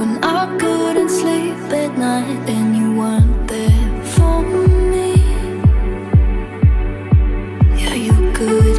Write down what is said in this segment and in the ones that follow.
When I couldn't sleep at night and you weren't there for me. Yeah, you could.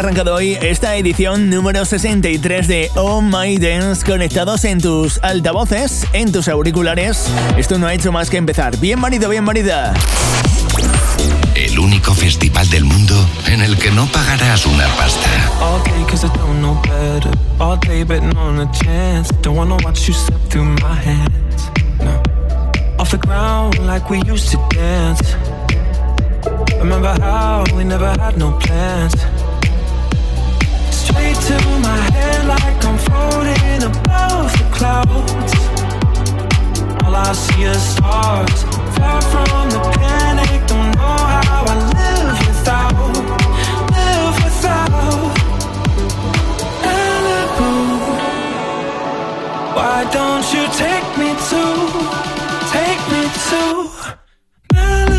arrancado hoy esta edición número 63 de Oh My Dance conectados en tus altavoces, en tus auriculares. Esto no ha hecho más que empezar. Bienvenido, bienvenida. El único festival del mundo en el que no pagarás una pasta. Off the ground like we used to dance. Remember how we never had no plans. straight to my head like I'm floating above clouds. All I see stars. Far from the panic, don't know how I live without, live without. Malibu. Why don't you take me to, take me to Malibu?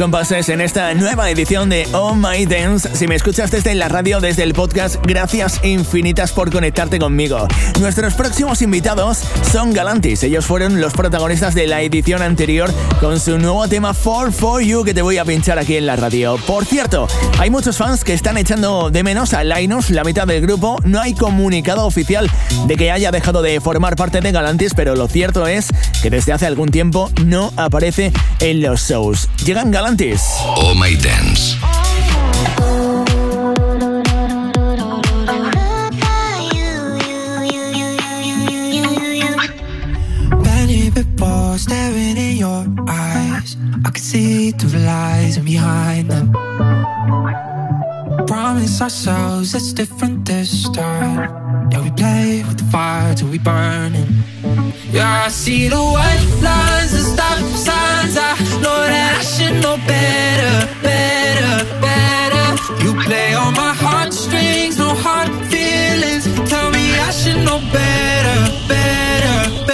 Compases en esta nueva edición de Oh My Dance. Si me escuchas desde la radio, desde el podcast, gracias infinitas por conectarte conmigo. Nuestros próximos invitados son Galantis. Ellos fueron los protagonistas de la edición anterior con su nuevo tema For For You que te voy a pinchar aquí en la radio. Por cierto, hay muchos fans que están echando de menos a Linus, la mitad del grupo. No hay comunicado oficial de que haya dejado de formar parte de Galantis, pero lo cierto es que desde hace algún tiempo no aparece en los shows. Llegan Galantis. Oh My Dance. Many before staring in your eyes. I can see through the lies and behind them. Promise ourselves it's different this time. Yeah, we play with the fire till we burn burning. Yeah, I see the white lines and stop signs. I know that I should know better, better, better. You play on my heartstrings, no hard feelings. Tell me I should know better, better, better.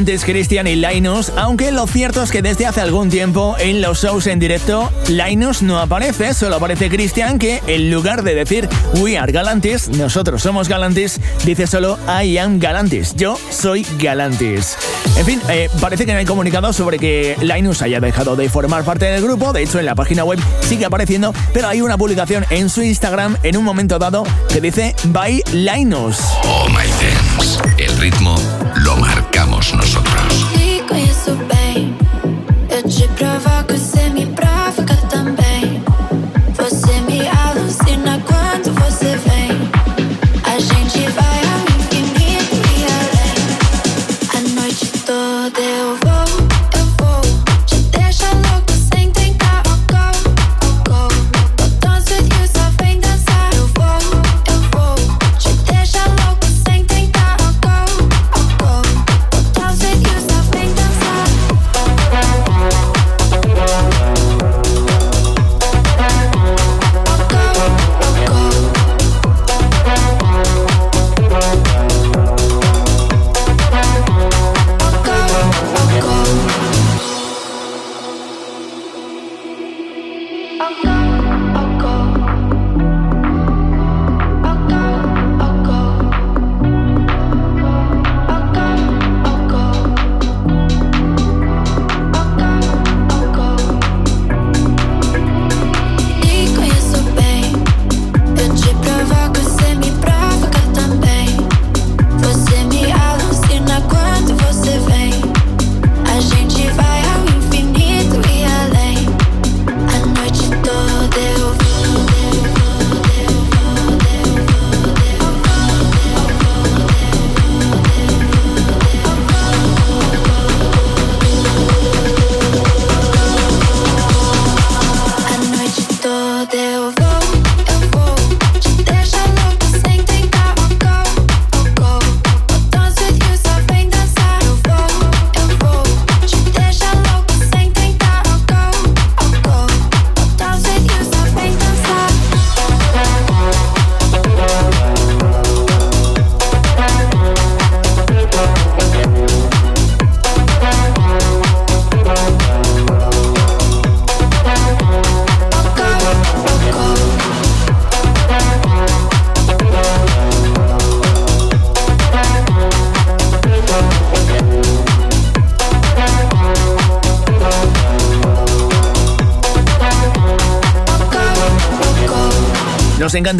Galantes Christian y Linus, aunque lo cierto es que desde hace algún tiempo en los shows en directo Linus no aparece, solo aparece Christian que en lugar de decir We are Galantis, nosotros somos Galantis, dice solo I am Galantis, yo soy Galantis. En fin, eh, parece que no hay comunicado sobre que Linus haya dejado de formar parte del grupo, de hecho en la página web sigue apareciendo, pero hay una publicación en su Instagram en un momento dado que dice Bye Linus. Oh My Dance. El ritmo marcamos nosotros.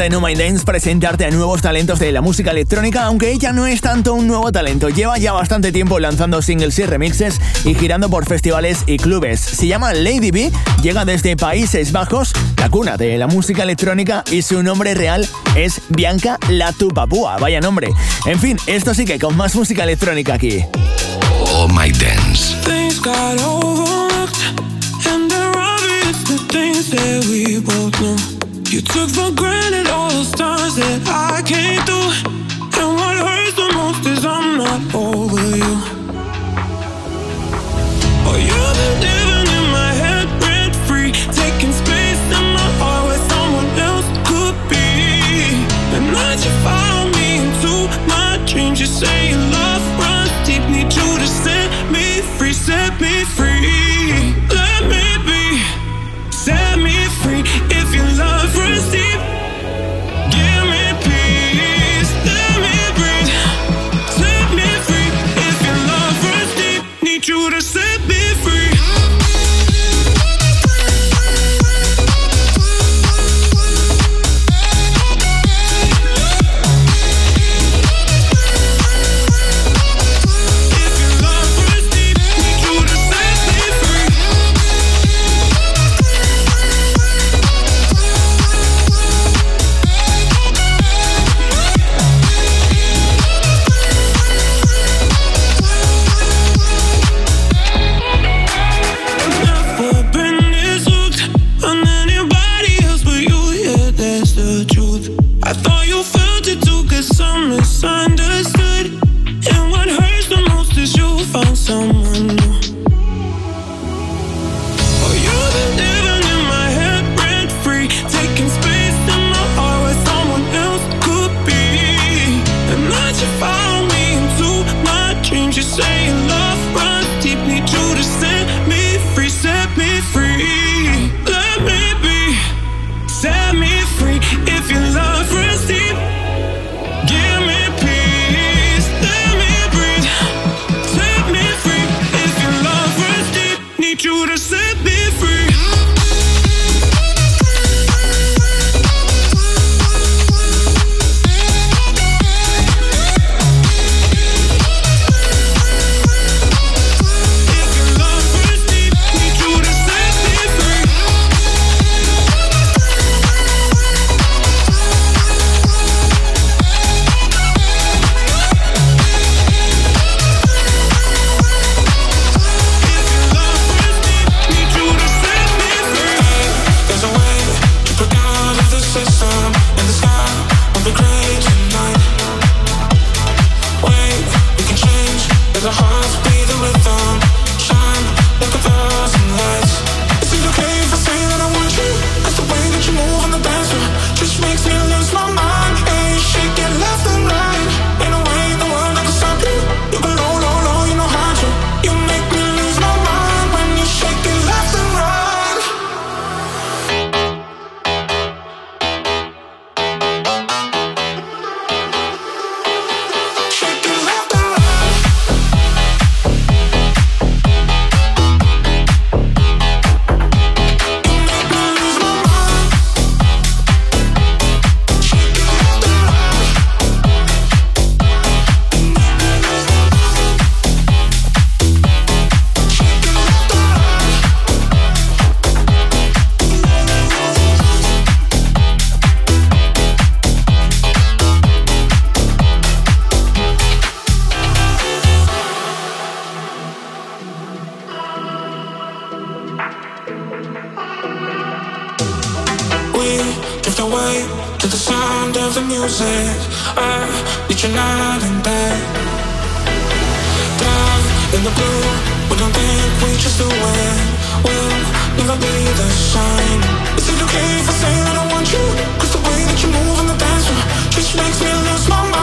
encanta en My Dance presentarte a nuevos talentos de la música electrónica, aunque ella no es tanto un nuevo talento. Lleva ya bastante tiempo lanzando singles y remixes y girando por festivales y clubes. Se llama Lady B, llega desde Países Bajos, la cuna de la música electrónica y su nombre real es Bianca Latupapúa. Vaya nombre. En fin, esto sí que con más música electrónica aquí. Oh My Dance. You took for granted all the stars that I came through. And what hurts the most is I'm not over you. Oh, you've been living in my head rent free, taking space in my heart where someone else could be. And now you follow me into my dreams. You say you love roses need you not and back. Down in the blue, we don't think we just the wind. We'll never be the same. Is it okay if I say that I want you? Cause the way that you move on the dance floor just makes me lose my mind.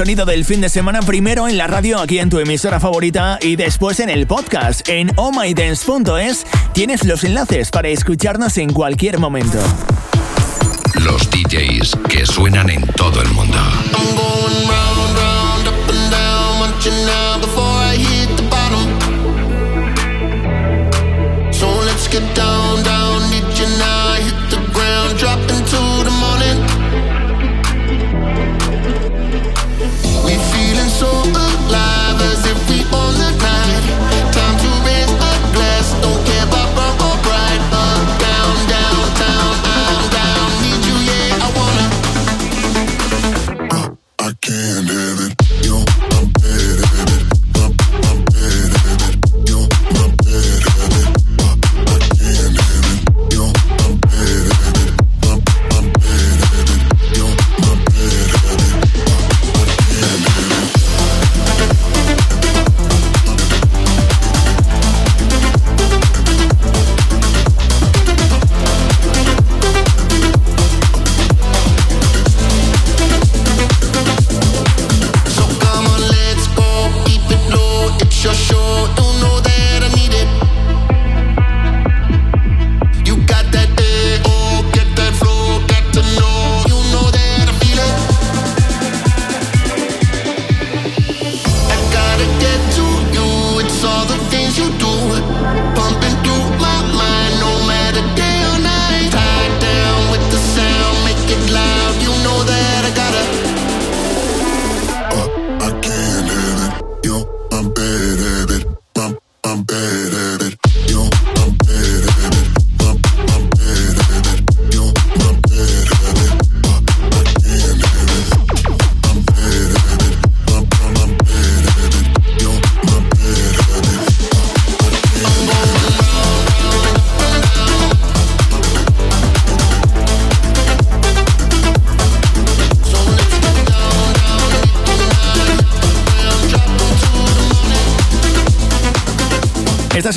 sonido del fin de semana primero en la radio, aquí en tu emisora favorita, y después en el podcast en ohmydance.es. Tienes los enlaces para escucharnos en cualquier momento. Los DJs que suenan en todo el mundo. get down, down, need you now. Hit the ground, drop into the morning.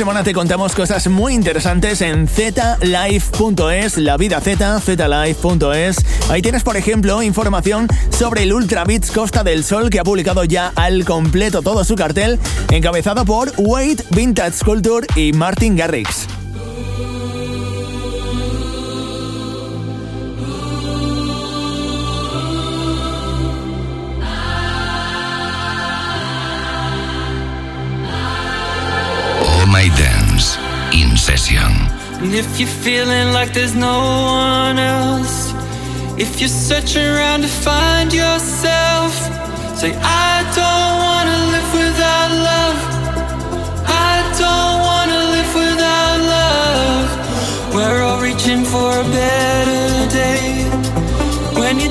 semana te contamos cosas muy interesantes en zlife.es, la vida z, zlife.es. Ahí tienes, por ejemplo, información sobre el Ultra Beats Costa del Sol que ha publicado ya al completo todo su cartel, encabezado por Wade, Vintage Culture y Martin Garrix. And if you're feeling like there's no one else, if you're searching around to find yourself, say, I don't wanna live without love. I don't wanna live without love. We're all reaching for a better day. When you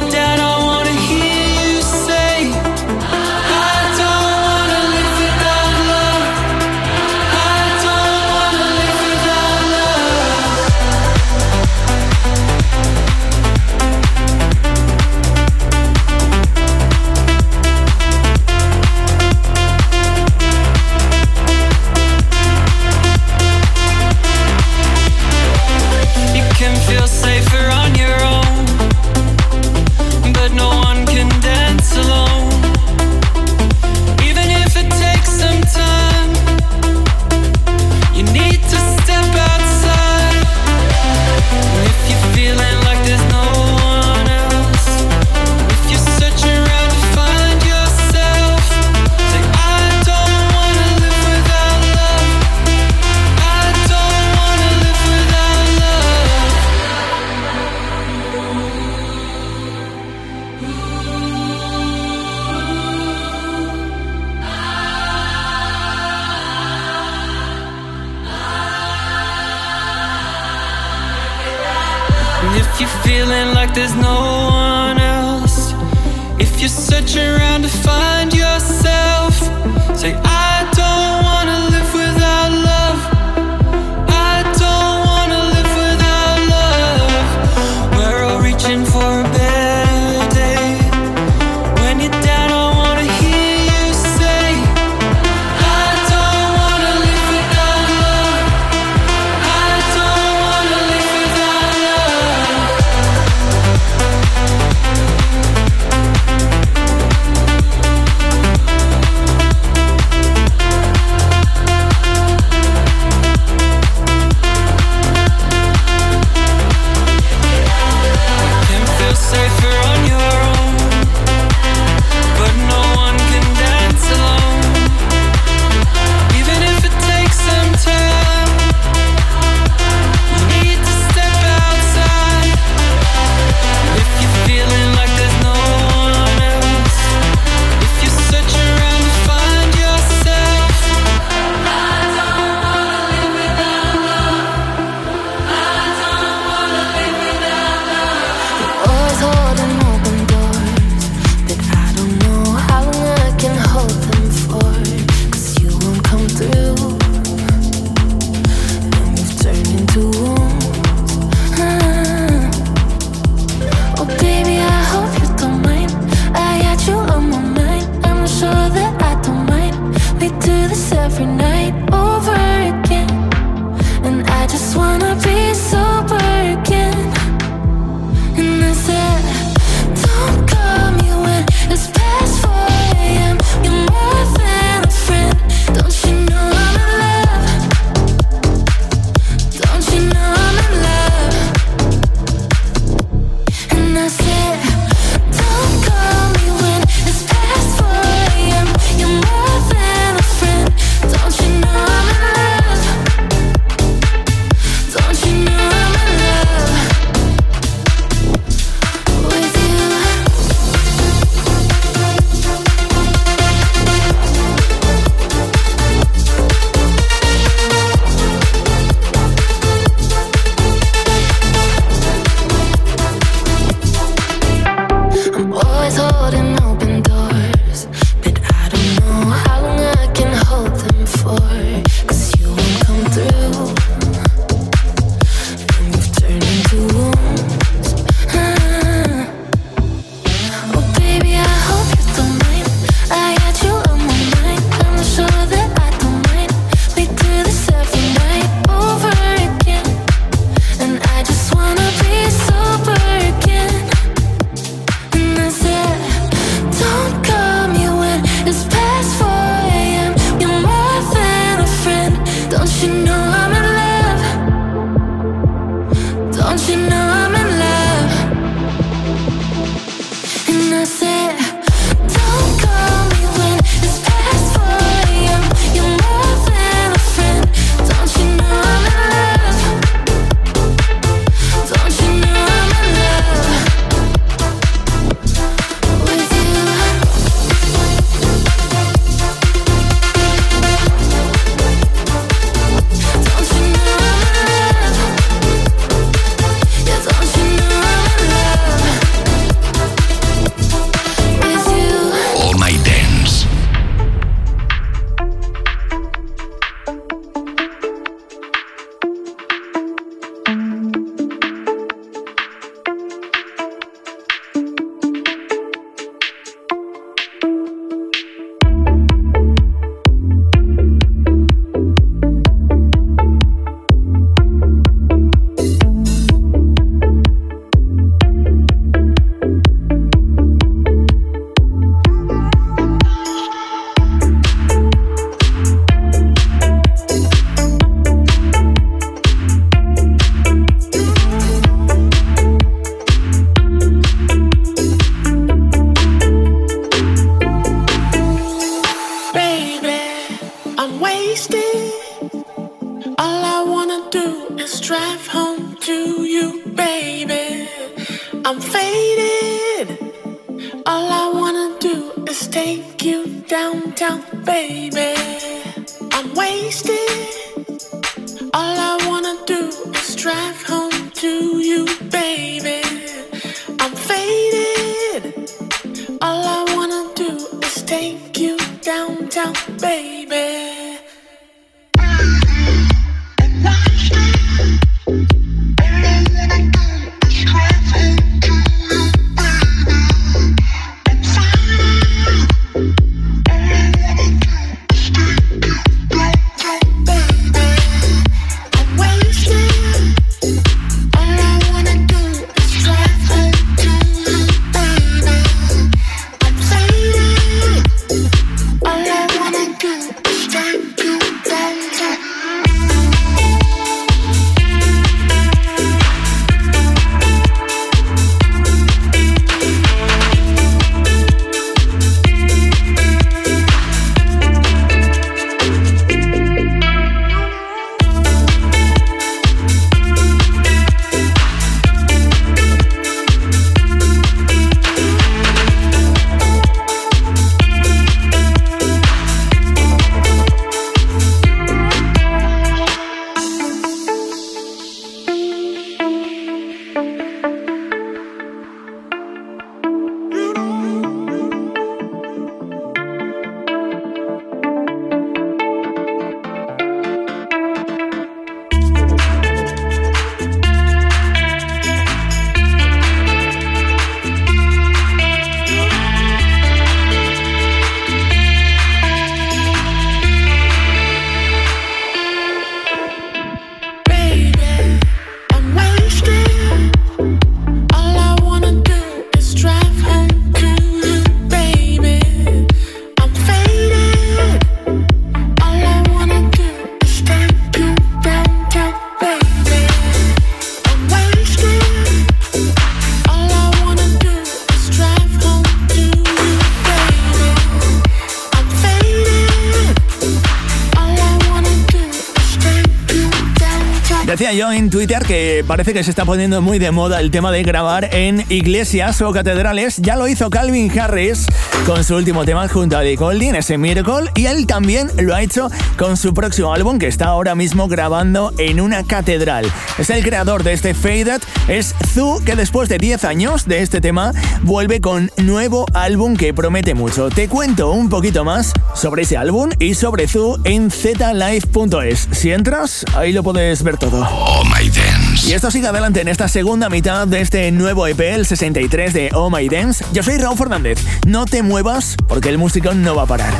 Yeah, Twitter que parece que se está poniendo muy de moda el tema de grabar en iglesias o catedrales. Ya lo hizo Calvin Harris con su último tema junto a Dick Golding, ese Miracle, y él también lo ha hecho con su próximo álbum que está ahora mismo grabando en una catedral. Es el creador de este Faded, es Zu, que después de 10 años de este tema vuelve con nuevo álbum que promete mucho. Te cuento un poquito más sobre ese álbum y sobre Zu en zlive.es. Si entras, ahí lo puedes ver todo. My Dance. Y esto sigue adelante en esta segunda mitad de este nuevo EP, el 63 de Oh My Dance. Yo soy Raúl Fernández. No te muevas porque el músico no va a parar.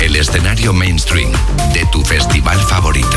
El escenario mainstream de tu festival favorito.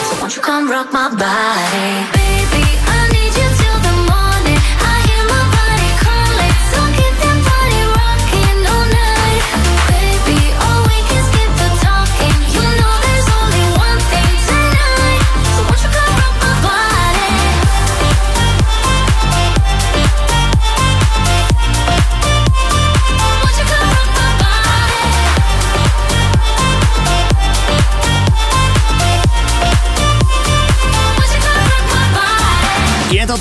Won't you come rock my body? Baby, I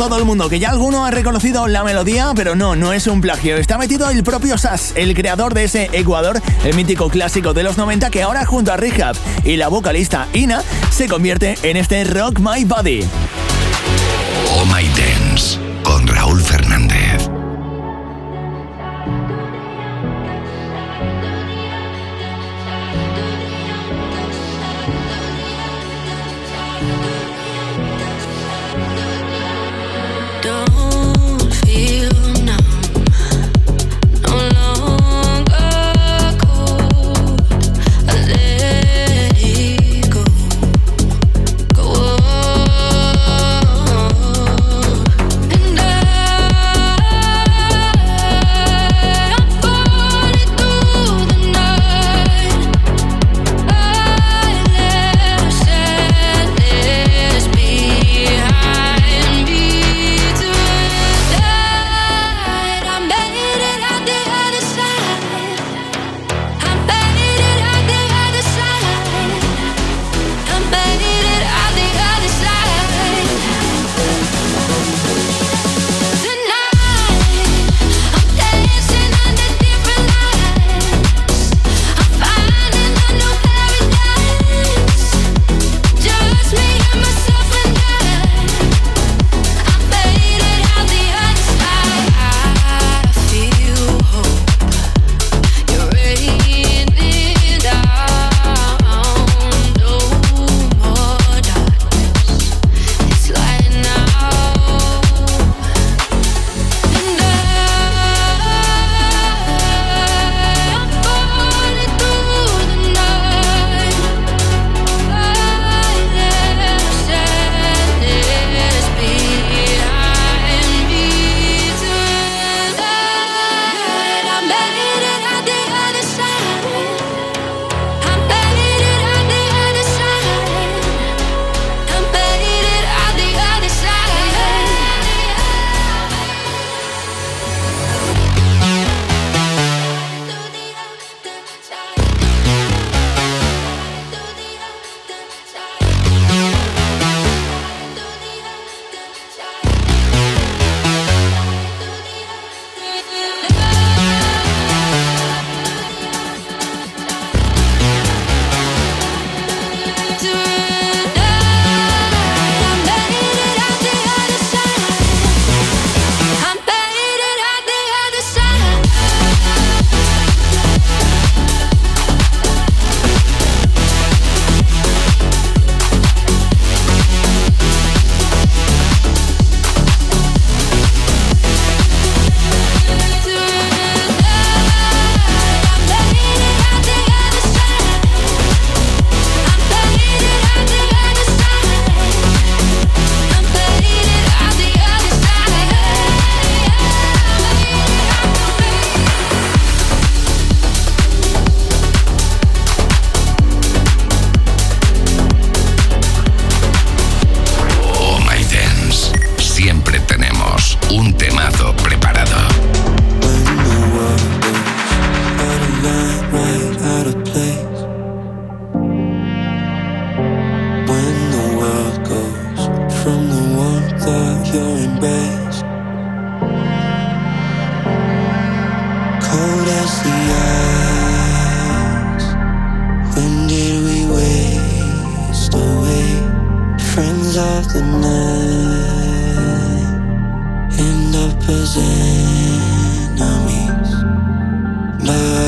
todo el mundo, que ya alguno ha reconocido la melodía, pero no, no es un plagio. Está metido el propio Sass, el creador de ese Ecuador, el mítico clásico de los 90, que ahora junto a Rehab y la vocalista Ina se convierte en este Rock My Body. Oh My His enemies. Love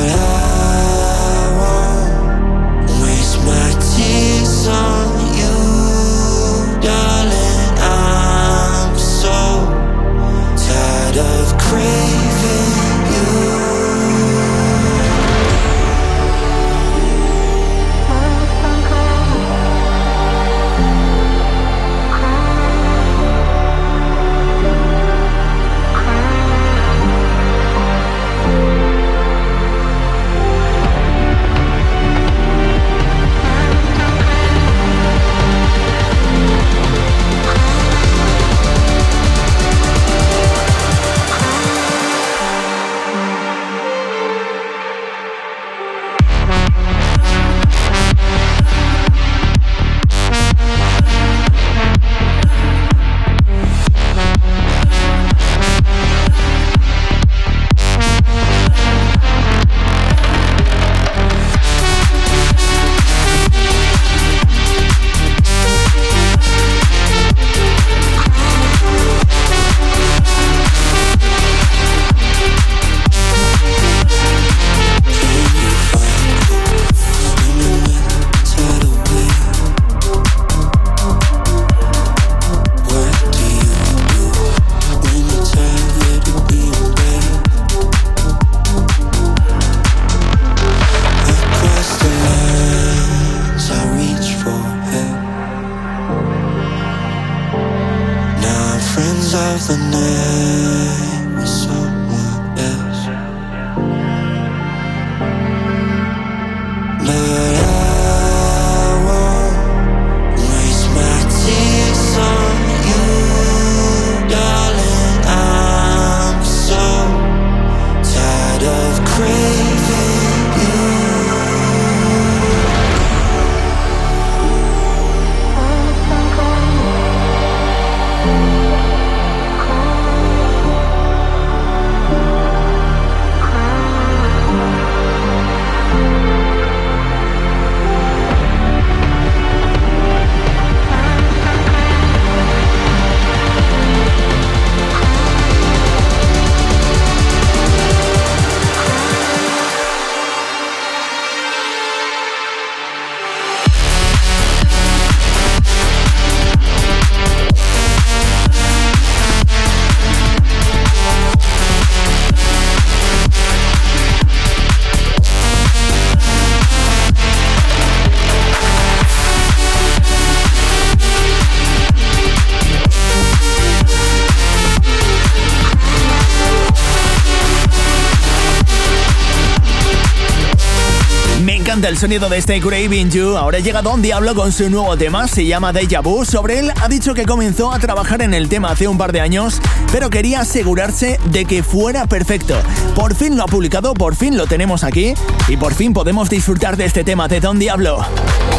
encanta el sonido de este Craving You. Ahora llega Don Diablo con su nuevo tema, se llama Deja Vu. Sobre él ha dicho que comenzó a trabajar en el tema hace un par de años, pero quería asegurarse de que fuera perfecto. Por fin lo ha publicado, por fin lo tenemos aquí y por fin podemos disfrutar de este tema de Don Diablo.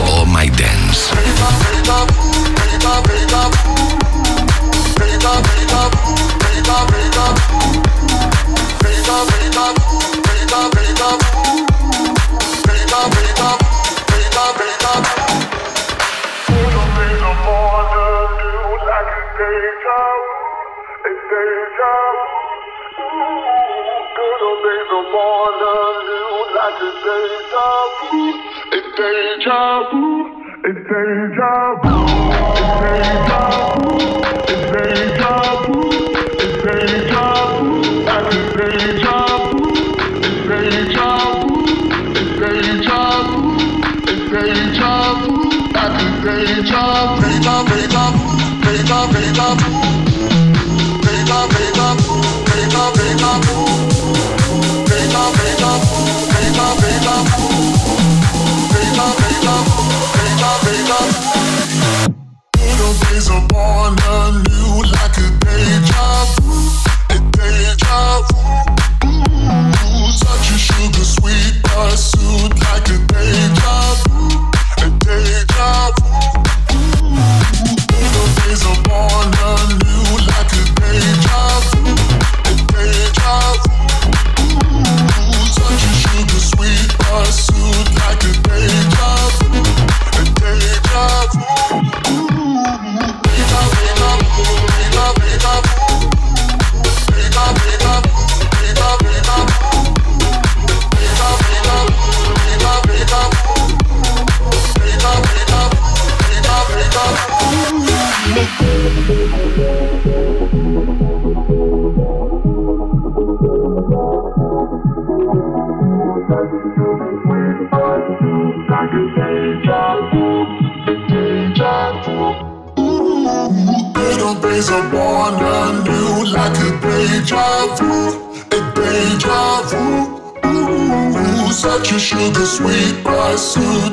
Oh My Dance. It's deja vu, new like a day job, a day job. Ooh. Touch your sugar sweet, pursuit like a day job. sweet by soon.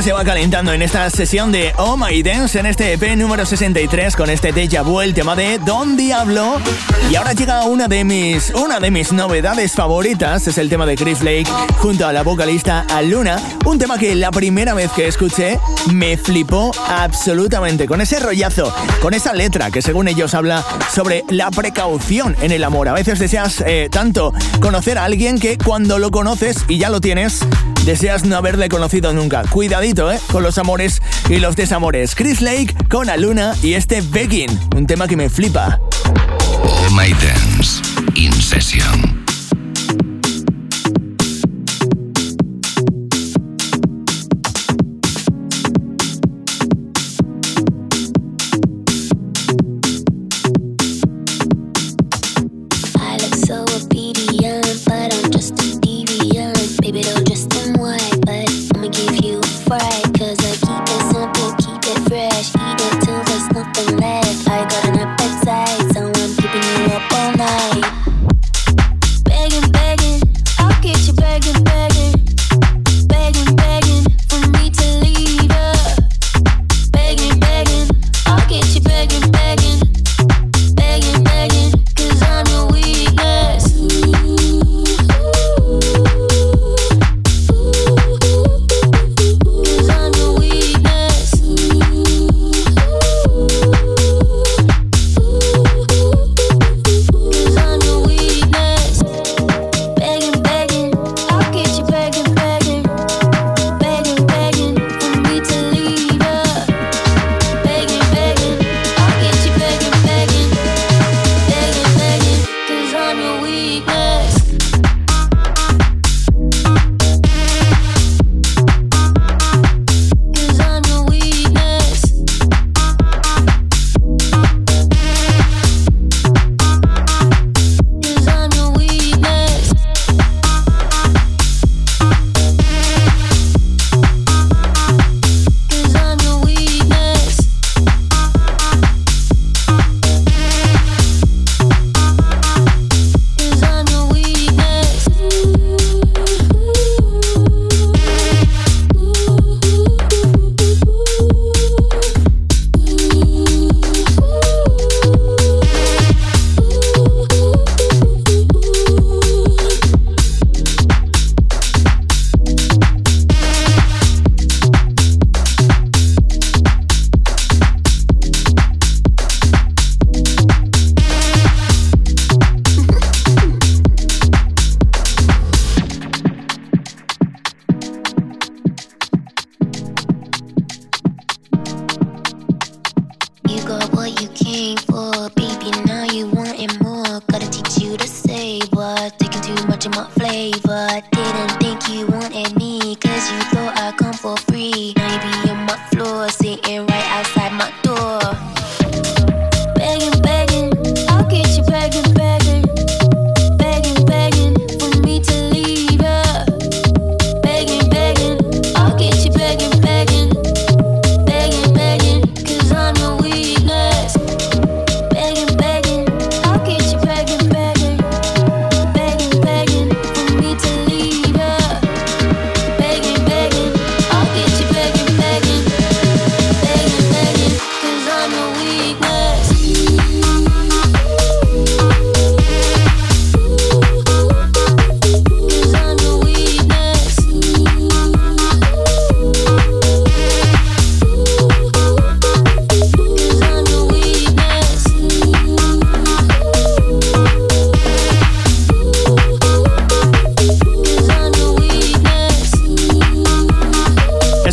se va calentando en esta sesión de Oh My Dance en este EP número 63 con este Deja Vu, el tema de Don Diablo. Y ahora llega una de mis una de mis novedades favoritas, es el tema de Chris Lake junto a la vocalista Aluna, un tema que la primera vez que escuché me flipó absolutamente con ese rollazo, con esa letra que según ellos habla sobre la precaución en el amor. A veces deseas eh, tanto conocer a alguien que cuando lo conoces y ya lo tienes deseas no haberle conocido nunca. Cuidadito, ¿eh? Con los amores y los desamores. Chris Lake con Aluna y este Begging, un tema que me flipa. All my dance in session.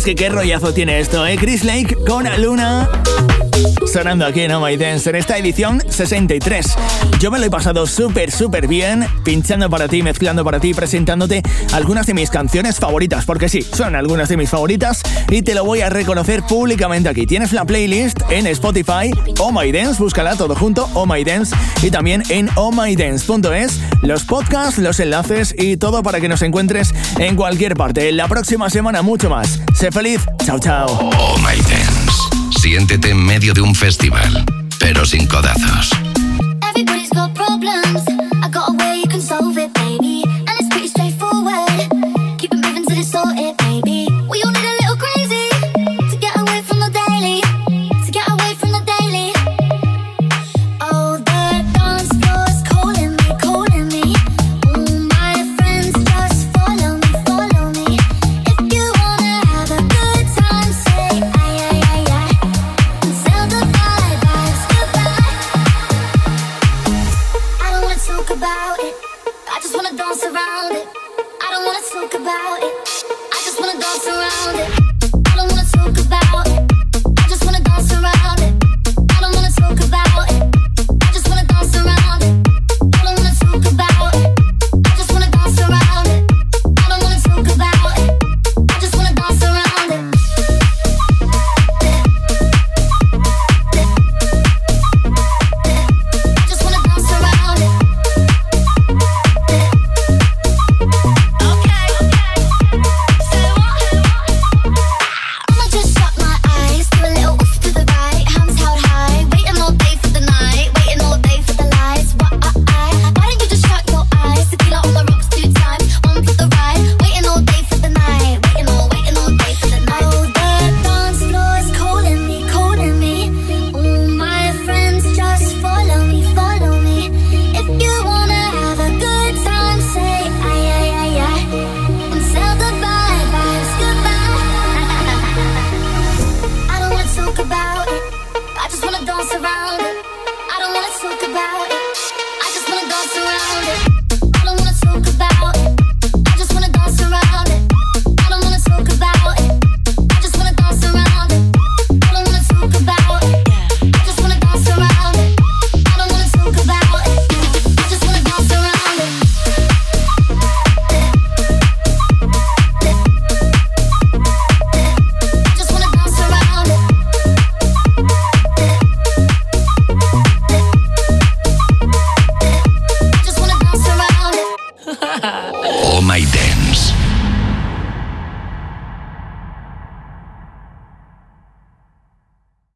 que qué rollazo tiene esto, ¿eh? Chris Lake con Luna. Sonando aquí en Oh My Dance en esta edición 63. Yo me lo he pasado súper, súper bien, pinchando para ti, mezclando para ti, presentándote algunas de mis canciones favoritas, porque sí, son algunas de mis favoritas y te lo voy a reconocer públicamente aquí. Tienes la playlist en Spotify, Oh My Dance, búscala todo junto, Oh My Dance, y también en ohmydance.es, los podcasts, los enlaces y todo para que nos encuentres en cualquier parte. La próxima semana mucho más. Sé feliz, chao, chao. Oh My Dance. Siéntete en medio de un festival, pero sin codazos.